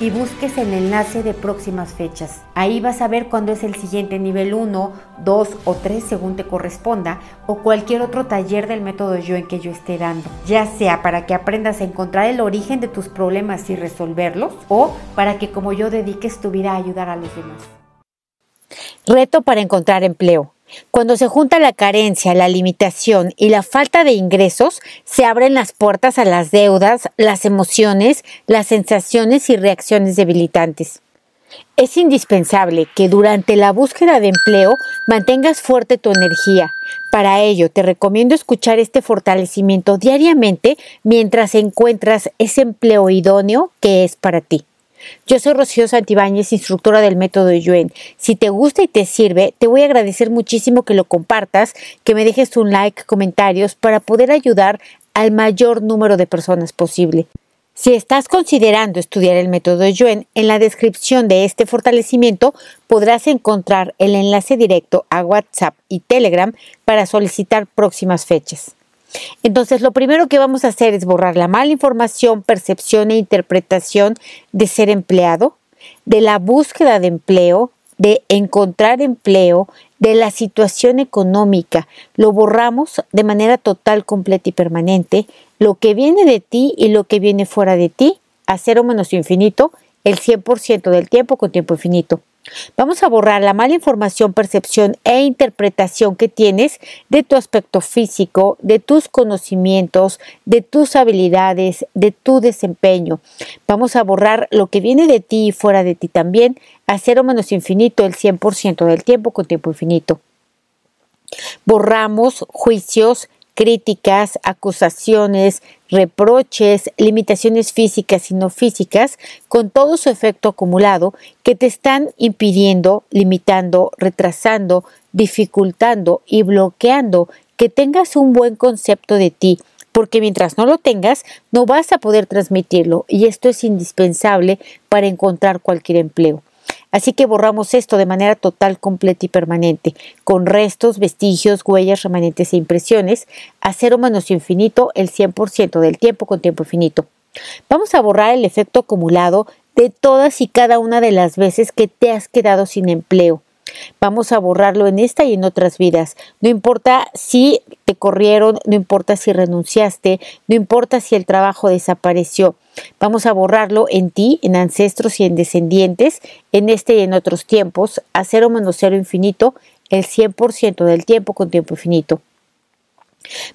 y busques el enlace de próximas fechas. Ahí vas a ver cuándo es el siguiente nivel 1, 2 o 3 según te corresponda o cualquier otro taller del método yo en que yo esté dando, ya sea para que aprendas a encontrar el origen de tus problemas y resolverlos o para que como yo dediques tu vida a ayudar a los demás. Reto para encontrar empleo. Cuando se junta la carencia, la limitación y la falta de ingresos, se abren las puertas a las deudas, las emociones, las sensaciones y reacciones debilitantes. Es indispensable que durante la búsqueda de empleo mantengas fuerte tu energía. Para ello, te recomiendo escuchar este fortalecimiento diariamente mientras encuentras ese empleo idóneo que es para ti. Yo soy Rocío Santibáñez, instructora del método Yuen. Si te gusta y te sirve, te voy a agradecer muchísimo que lo compartas, que me dejes un like, comentarios para poder ayudar al mayor número de personas posible. Si estás considerando estudiar el método Yuen, en la descripción de este fortalecimiento podrás encontrar el enlace directo a WhatsApp y Telegram para solicitar próximas fechas. Entonces, lo primero que vamos a hacer es borrar la mala información, percepción e interpretación de ser empleado, de la búsqueda de empleo, de encontrar empleo, de la situación económica. Lo borramos de manera total, completa y permanente. Lo que viene de ti y lo que viene fuera de ti, a cero menos infinito, el 100% del tiempo con tiempo infinito. Vamos a borrar la mala información, percepción e interpretación que tienes de tu aspecto físico, de tus conocimientos, de tus habilidades, de tu desempeño. Vamos a borrar lo que viene de ti y fuera de ti también a cero menos infinito el 100% del tiempo con tiempo infinito. Borramos juicios, críticas, acusaciones, reproches, limitaciones físicas y no físicas, con todo su efecto acumulado que te están impidiendo, limitando, retrasando, dificultando y bloqueando que tengas un buen concepto de ti, porque mientras no lo tengas, no vas a poder transmitirlo y esto es indispensable para encontrar cualquier empleo. Así que borramos esto de manera total, completa y permanente, con restos, vestigios, huellas, remanentes e impresiones, a cero menos infinito el 100% del tiempo con tiempo infinito. Vamos a borrar el efecto acumulado de todas y cada una de las veces que te has quedado sin empleo, Vamos a borrarlo en esta y en otras vidas. No importa si te corrieron, no importa si renunciaste, no importa si el trabajo desapareció. Vamos a borrarlo en ti, en ancestros y en descendientes, en este y en otros tiempos, a cero menos cero infinito, el 100% del tiempo con tiempo infinito.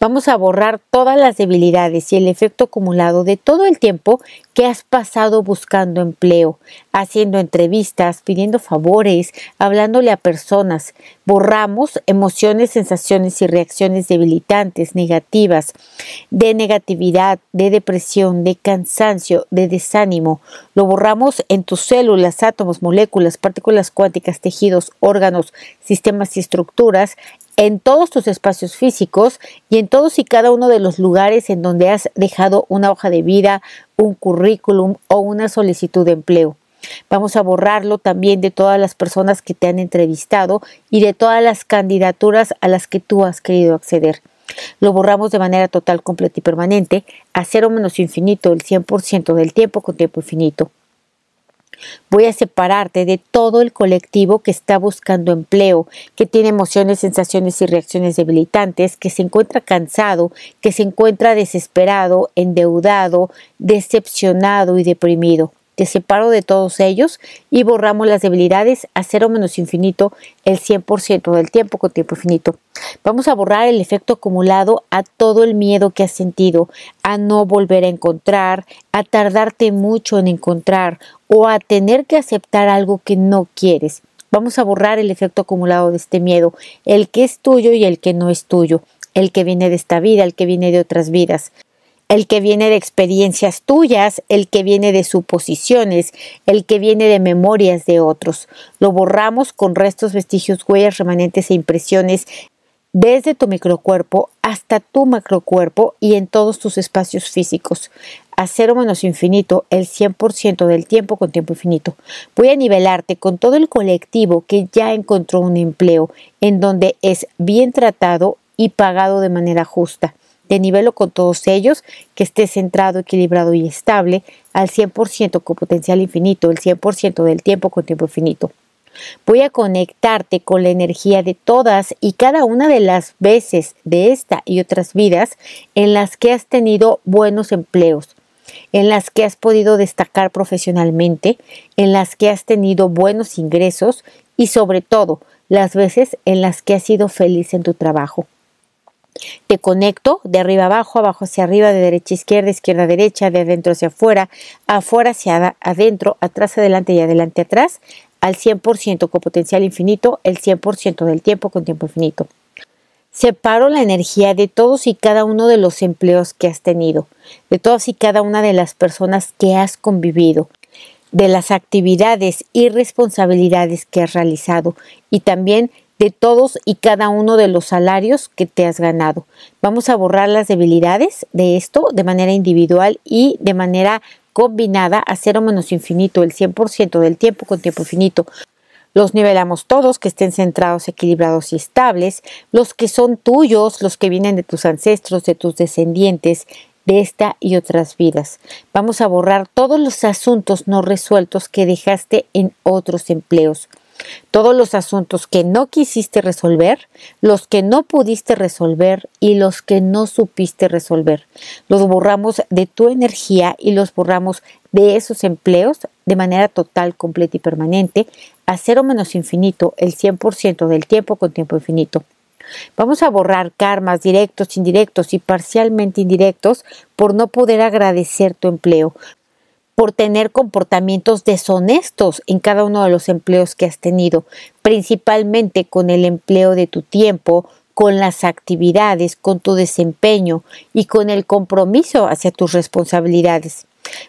Vamos a borrar todas las debilidades y el efecto acumulado de todo el tiempo que has pasado buscando empleo, haciendo entrevistas, pidiendo favores, hablándole a personas. Borramos emociones, sensaciones y reacciones debilitantes, negativas, de negatividad, de depresión, de cansancio, de desánimo. Lo borramos en tus células, átomos, moléculas, partículas cuánticas, tejidos, órganos, sistemas y estructuras en todos tus espacios físicos y en todos y cada uno de los lugares en donde has dejado una hoja de vida, un currículum o una solicitud de empleo. Vamos a borrarlo también de todas las personas que te han entrevistado y de todas las candidaturas a las que tú has querido acceder. Lo borramos de manera total, completa y permanente a cero menos infinito el 100% del tiempo con tiempo infinito. Voy a separarte de todo el colectivo que está buscando empleo, que tiene emociones, sensaciones y reacciones debilitantes, que se encuentra cansado, que se encuentra desesperado, endeudado, decepcionado y deprimido. Te separo de todos ellos y borramos las debilidades a cero menos infinito el 100% del tiempo con tiempo infinito. Vamos a borrar el efecto acumulado a todo el miedo que has sentido, a no volver a encontrar, a tardarte mucho en encontrar o a tener que aceptar algo que no quieres. Vamos a borrar el efecto acumulado de este miedo, el que es tuyo y el que no es tuyo, el que viene de esta vida, el que viene de otras vidas el que viene de experiencias tuyas, el que viene de suposiciones, el que viene de memorias de otros. Lo borramos con restos, vestigios, huellas, remanentes e impresiones desde tu microcuerpo hasta tu macrocuerpo y en todos tus espacios físicos. A cero menos infinito, el 100% del tiempo con tiempo infinito. Voy a nivelarte con todo el colectivo que ya encontró un empleo en donde es bien tratado y pagado de manera justa de nivelo con todos ellos, que esté centrado, equilibrado y estable al 100% con potencial infinito, el 100% del tiempo con tiempo infinito. Voy a conectarte con la energía de todas y cada una de las veces de esta y otras vidas en las que has tenido buenos empleos, en las que has podido destacar profesionalmente, en las que has tenido buenos ingresos y sobre todo las veces en las que has sido feliz en tu trabajo. Te conecto de arriba abajo, abajo hacia arriba, de derecha a izquierda, izquierda a derecha, de adentro hacia afuera, afuera hacia adentro, atrás adelante y adelante atrás, al 100% con potencial infinito, el 100% del tiempo con tiempo infinito. Separo la energía de todos y cada uno de los empleos que has tenido, de todas y cada una de las personas que has convivido, de las actividades y responsabilidades que has realizado y también de todos y cada uno de los salarios que te has ganado. Vamos a borrar las debilidades de esto de manera individual y de manera combinada a cero menos infinito, el 100% del tiempo con tiempo infinito. Los nivelamos todos, que estén centrados, equilibrados y estables, los que son tuyos, los que vienen de tus ancestros, de tus descendientes, de esta y otras vidas. Vamos a borrar todos los asuntos no resueltos que dejaste en otros empleos todos los asuntos que no quisiste resolver, los que no pudiste resolver y los que no supiste resolver. Los borramos de tu energía y los borramos de esos empleos de manera total, completa y permanente a cero menos infinito el 100% del tiempo con tiempo infinito. Vamos a borrar karmas directos, indirectos y parcialmente indirectos por no poder agradecer tu empleo, por tener comportamientos deshonestos en cada uno de los empleos que has tenido, principalmente con el empleo de tu tiempo, con las actividades, con tu desempeño y con el compromiso hacia tus responsabilidades.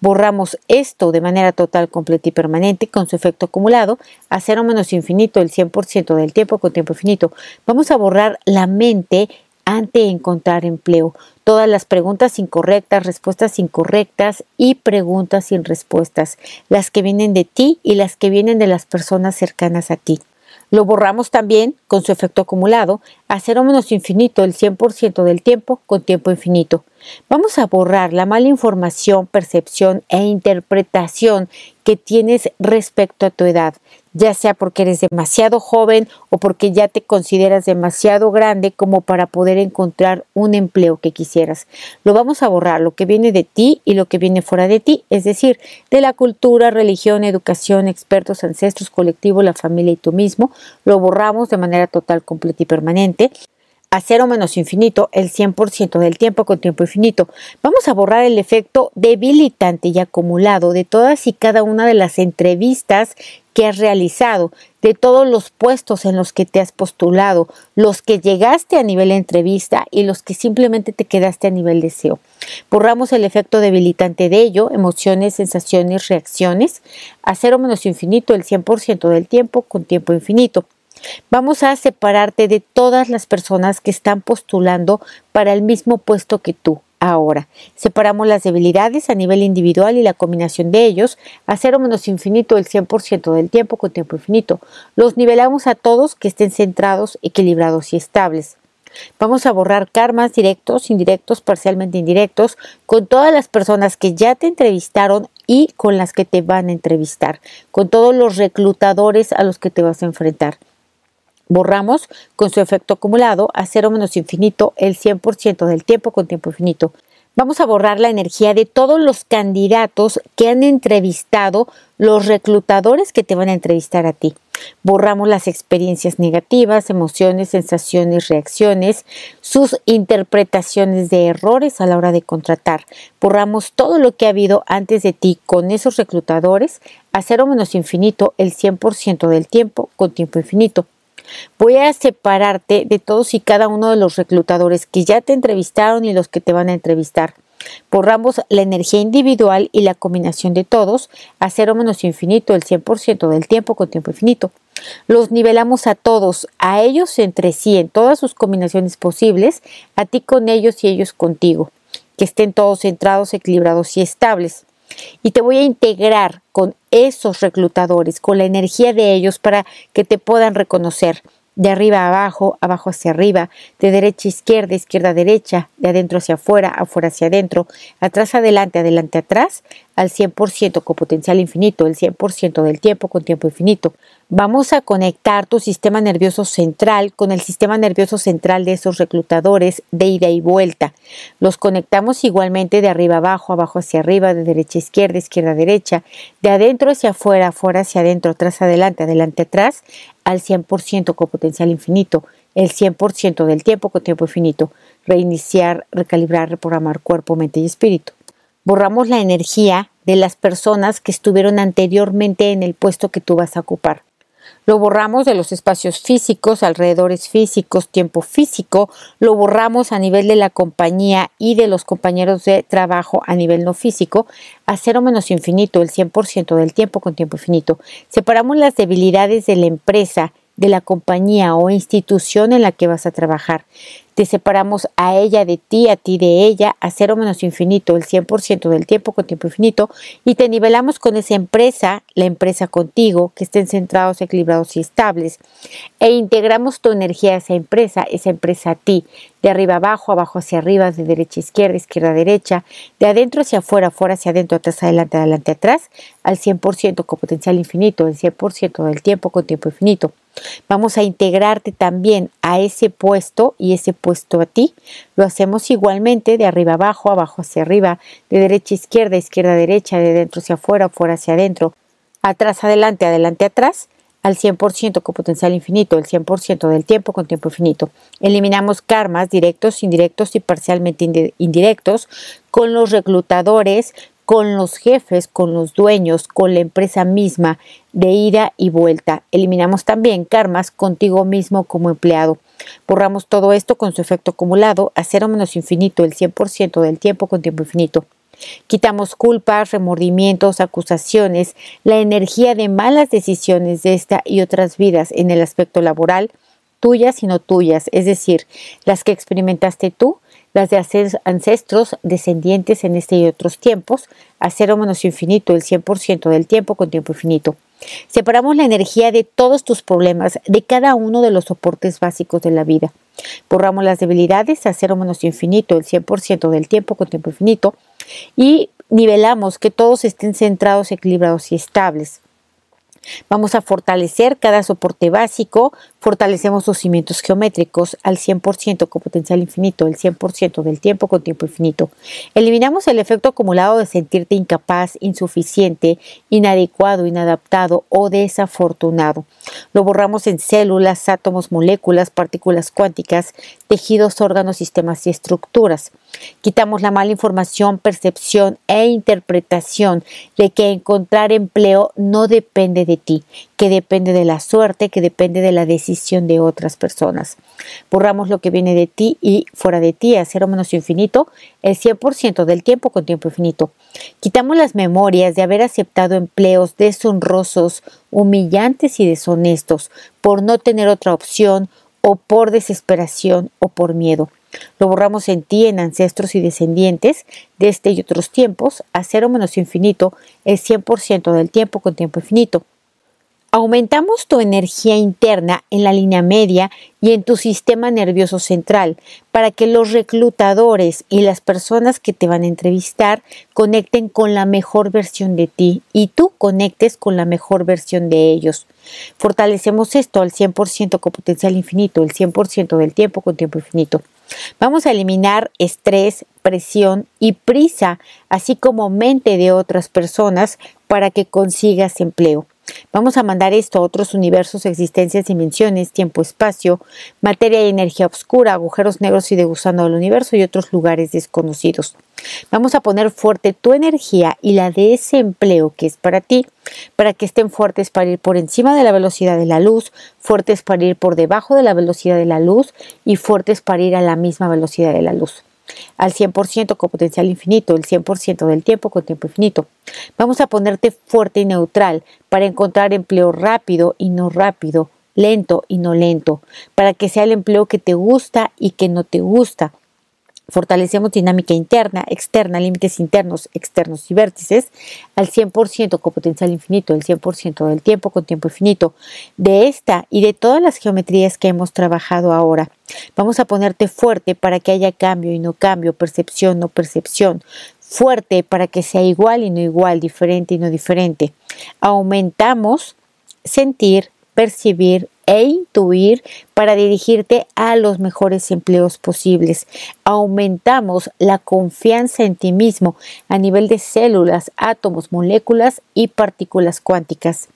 Borramos esto de manera total, completa y permanente con su efecto acumulado a cero menos infinito el 100% del tiempo con tiempo infinito. Vamos a borrar la mente ante encontrar empleo. Todas las preguntas incorrectas, respuestas incorrectas y preguntas sin respuestas, las que vienen de ti y las que vienen de las personas cercanas a ti. Lo borramos también con su efecto acumulado a cero menos infinito el 100% del tiempo con tiempo infinito. Vamos a borrar la mala información, percepción e interpretación que tienes respecto a tu edad, ya sea porque eres demasiado joven o porque ya te consideras demasiado grande como para poder encontrar un empleo que quisieras. Lo vamos a borrar, lo que viene de ti y lo que viene fuera de ti, es decir, de la cultura, religión, educación, expertos, ancestros, colectivo, la familia y tú mismo. Lo borramos de manera total, completa y permanente a cero menos infinito el 100% del tiempo con tiempo infinito. Vamos a borrar el efecto debilitante y acumulado de todas y cada una de las entrevistas que has realizado, de todos los puestos en los que te has postulado, los que llegaste a nivel entrevista y los que simplemente te quedaste a nivel deseo. Borramos el efecto debilitante de ello, emociones, sensaciones, reacciones, a cero menos infinito el 100% del tiempo con tiempo infinito. Vamos a separarte de todas las personas que están postulando para el mismo puesto que tú ahora. Separamos las debilidades a nivel individual y la combinación de ellos a cero menos infinito el 100% del tiempo con tiempo infinito. Los nivelamos a todos que estén centrados, equilibrados y estables. Vamos a borrar karmas directos, indirectos, parcialmente indirectos, con todas las personas que ya te entrevistaron y con las que te van a entrevistar, con todos los reclutadores a los que te vas a enfrentar. Borramos con su efecto acumulado a cero menos infinito el 100% del tiempo con tiempo infinito. Vamos a borrar la energía de todos los candidatos que han entrevistado los reclutadores que te van a entrevistar a ti. Borramos las experiencias negativas, emociones, sensaciones, reacciones, sus interpretaciones de errores a la hora de contratar. Borramos todo lo que ha habido antes de ti con esos reclutadores a cero menos infinito el 100% del tiempo con tiempo infinito. Voy a separarte de todos y cada uno de los reclutadores que ya te entrevistaron y los que te van a entrevistar. Borramos la energía individual y la combinación de todos a cero menos infinito el 100% del tiempo con tiempo infinito. Los nivelamos a todos, a ellos entre sí, en todas sus combinaciones posibles, a ti con ellos y ellos contigo, que estén todos centrados, equilibrados y estables y te voy a integrar con esos reclutadores, con la energía de ellos para que te puedan reconocer de arriba a abajo, abajo hacia arriba, de derecha a izquierda, izquierda a derecha, de adentro hacia afuera, afuera hacia adentro, atrás adelante, adelante atrás, al 100% con potencial infinito, el 100% del tiempo con tiempo infinito. Vamos a conectar tu sistema nervioso central con el sistema nervioso central de esos reclutadores de ida y vuelta. Los conectamos igualmente de arriba abajo, abajo hacia arriba, de derecha a izquierda, izquierda a derecha, de adentro hacia afuera, afuera hacia adentro, atrás adelante, adelante atrás, al 100% con potencial infinito, el 100% del tiempo con tiempo infinito, reiniciar, recalibrar, reprogramar cuerpo, mente y espíritu. Borramos la energía de las personas que estuvieron anteriormente en el puesto que tú vas a ocupar. Lo borramos de los espacios físicos, alrededores físicos, tiempo físico, lo borramos a nivel de la compañía y de los compañeros de trabajo a nivel no físico, a cero menos infinito, el 100% del tiempo con tiempo infinito. Separamos las debilidades de la empresa, de la compañía o institución en la que vas a trabajar te separamos a ella de ti, a ti de ella, a cero menos infinito, el 100% del tiempo con tiempo infinito, y te nivelamos con esa empresa, la empresa contigo, que estén centrados, equilibrados y estables, e integramos tu energía a esa empresa, esa empresa a ti, de arriba abajo, abajo hacia arriba, de derecha a izquierda, izquierda a derecha, de adentro hacia afuera, afuera hacia adentro, atrás adelante, adelante atrás, al 100% con potencial infinito, el 100% del tiempo con tiempo infinito. Vamos a integrarte también a ese puesto y ese puesto a ti. Lo hacemos igualmente de arriba abajo, abajo hacia arriba, de derecha a izquierda, izquierda a derecha, de dentro hacia afuera, fuera hacia adentro, atrás adelante, adelante atrás, al 100% con potencial infinito, el 100% del tiempo con tiempo infinito. Eliminamos karmas directos, indirectos y parcialmente indirectos con los reclutadores, con los jefes, con los dueños, con la empresa misma, de ida y vuelta. Eliminamos también karmas contigo mismo como empleado. Borramos todo esto con su efecto acumulado a cero menos infinito, el 100% del tiempo con tiempo infinito. Quitamos culpas, remordimientos, acusaciones, la energía de malas decisiones de esta y otras vidas en el aspecto laboral, tuyas y no tuyas, es decir, las que experimentaste tú las de ancestros descendientes en este y otros tiempos, a cero menos infinito, el 100% del tiempo con tiempo infinito. Separamos la energía de todos tus problemas, de cada uno de los soportes básicos de la vida. Borramos las debilidades a cero menos infinito, el 100% del tiempo con tiempo infinito. Y nivelamos que todos estén centrados, equilibrados y estables. Vamos a fortalecer cada soporte básico, fortalecemos los cimientos geométricos al 100% con potencial infinito, el 100% del tiempo con tiempo infinito. Eliminamos el efecto acumulado de sentirte incapaz, insuficiente, inadecuado, inadaptado o desafortunado. Lo borramos en células, átomos, moléculas, partículas cuánticas, tejidos, órganos, sistemas y estructuras. Quitamos la mala información, percepción e interpretación de que encontrar empleo no depende de ti, que depende de la suerte, que depende de la de otras personas. Borramos lo que viene de ti y fuera de ti a cero menos infinito el 100% del tiempo con tiempo infinito. Quitamos las memorias de haber aceptado empleos deshonrosos, humillantes y deshonestos por no tener otra opción o por desesperación o por miedo. Lo borramos en ti, en ancestros y descendientes de este y otros tiempos, a cero menos infinito, el 100% del tiempo con tiempo infinito. Aumentamos tu energía interna en la línea media y en tu sistema nervioso central para que los reclutadores y las personas que te van a entrevistar conecten con la mejor versión de ti y tú conectes con la mejor versión de ellos. Fortalecemos esto al 100% con potencial infinito, el 100% del tiempo con tiempo infinito. Vamos a eliminar estrés, presión y prisa, así como mente de otras personas para que consigas empleo. Vamos a mandar esto a otros universos, existencias, dimensiones, tiempo, espacio, materia y energía oscura, agujeros negros y de gusano del universo y otros lugares desconocidos. Vamos a poner fuerte tu energía y la de ese empleo que es para ti, para que estén fuertes para ir por encima de la velocidad de la luz, fuertes para ir por debajo de la velocidad de la luz y fuertes para ir a la misma velocidad de la luz al 100% con potencial infinito, el 100% del tiempo con tiempo infinito. Vamos a ponerte fuerte y neutral para encontrar empleo rápido y no rápido, lento y no lento, para que sea el empleo que te gusta y que no te gusta, Fortalecemos dinámica interna, externa, límites internos, externos y vértices al 100% con potencial infinito, el 100% del tiempo con tiempo infinito. De esta y de todas las geometrías que hemos trabajado ahora, vamos a ponerte fuerte para que haya cambio y no cambio, percepción, no percepción. Fuerte para que sea igual y no igual, diferente y no diferente. Aumentamos sentir, percibir, e intuir para dirigirte a los mejores empleos posibles. Aumentamos la confianza en ti mismo a nivel de células, átomos, moléculas y partículas cuánticas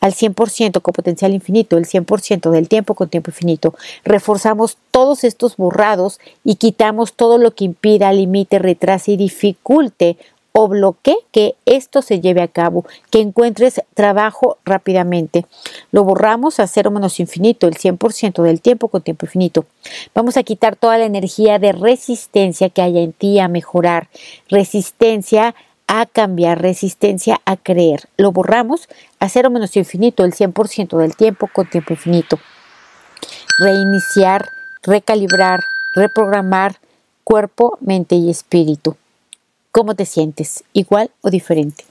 al 100% con potencial infinito, el 100% del tiempo con tiempo infinito. Reforzamos todos estos borrados y quitamos todo lo que impida, limite, retrase y dificulte o bloquee que esto se lleve a cabo, que encuentres trabajo rápidamente. Lo borramos a cero menos infinito, el 100% del tiempo con tiempo infinito. Vamos a quitar toda la energía de resistencia que haya en ti a mejorar, resistencia a cambiar, resistencia a creer. Lo borramos a cero menos infinito, el 100% del tiempo con tiempo infinito. Reiniciar, recalibrar, reprogramar cuerpo, mente y espíritu. ¿Cómo te sientes? ¿Igual o diferente?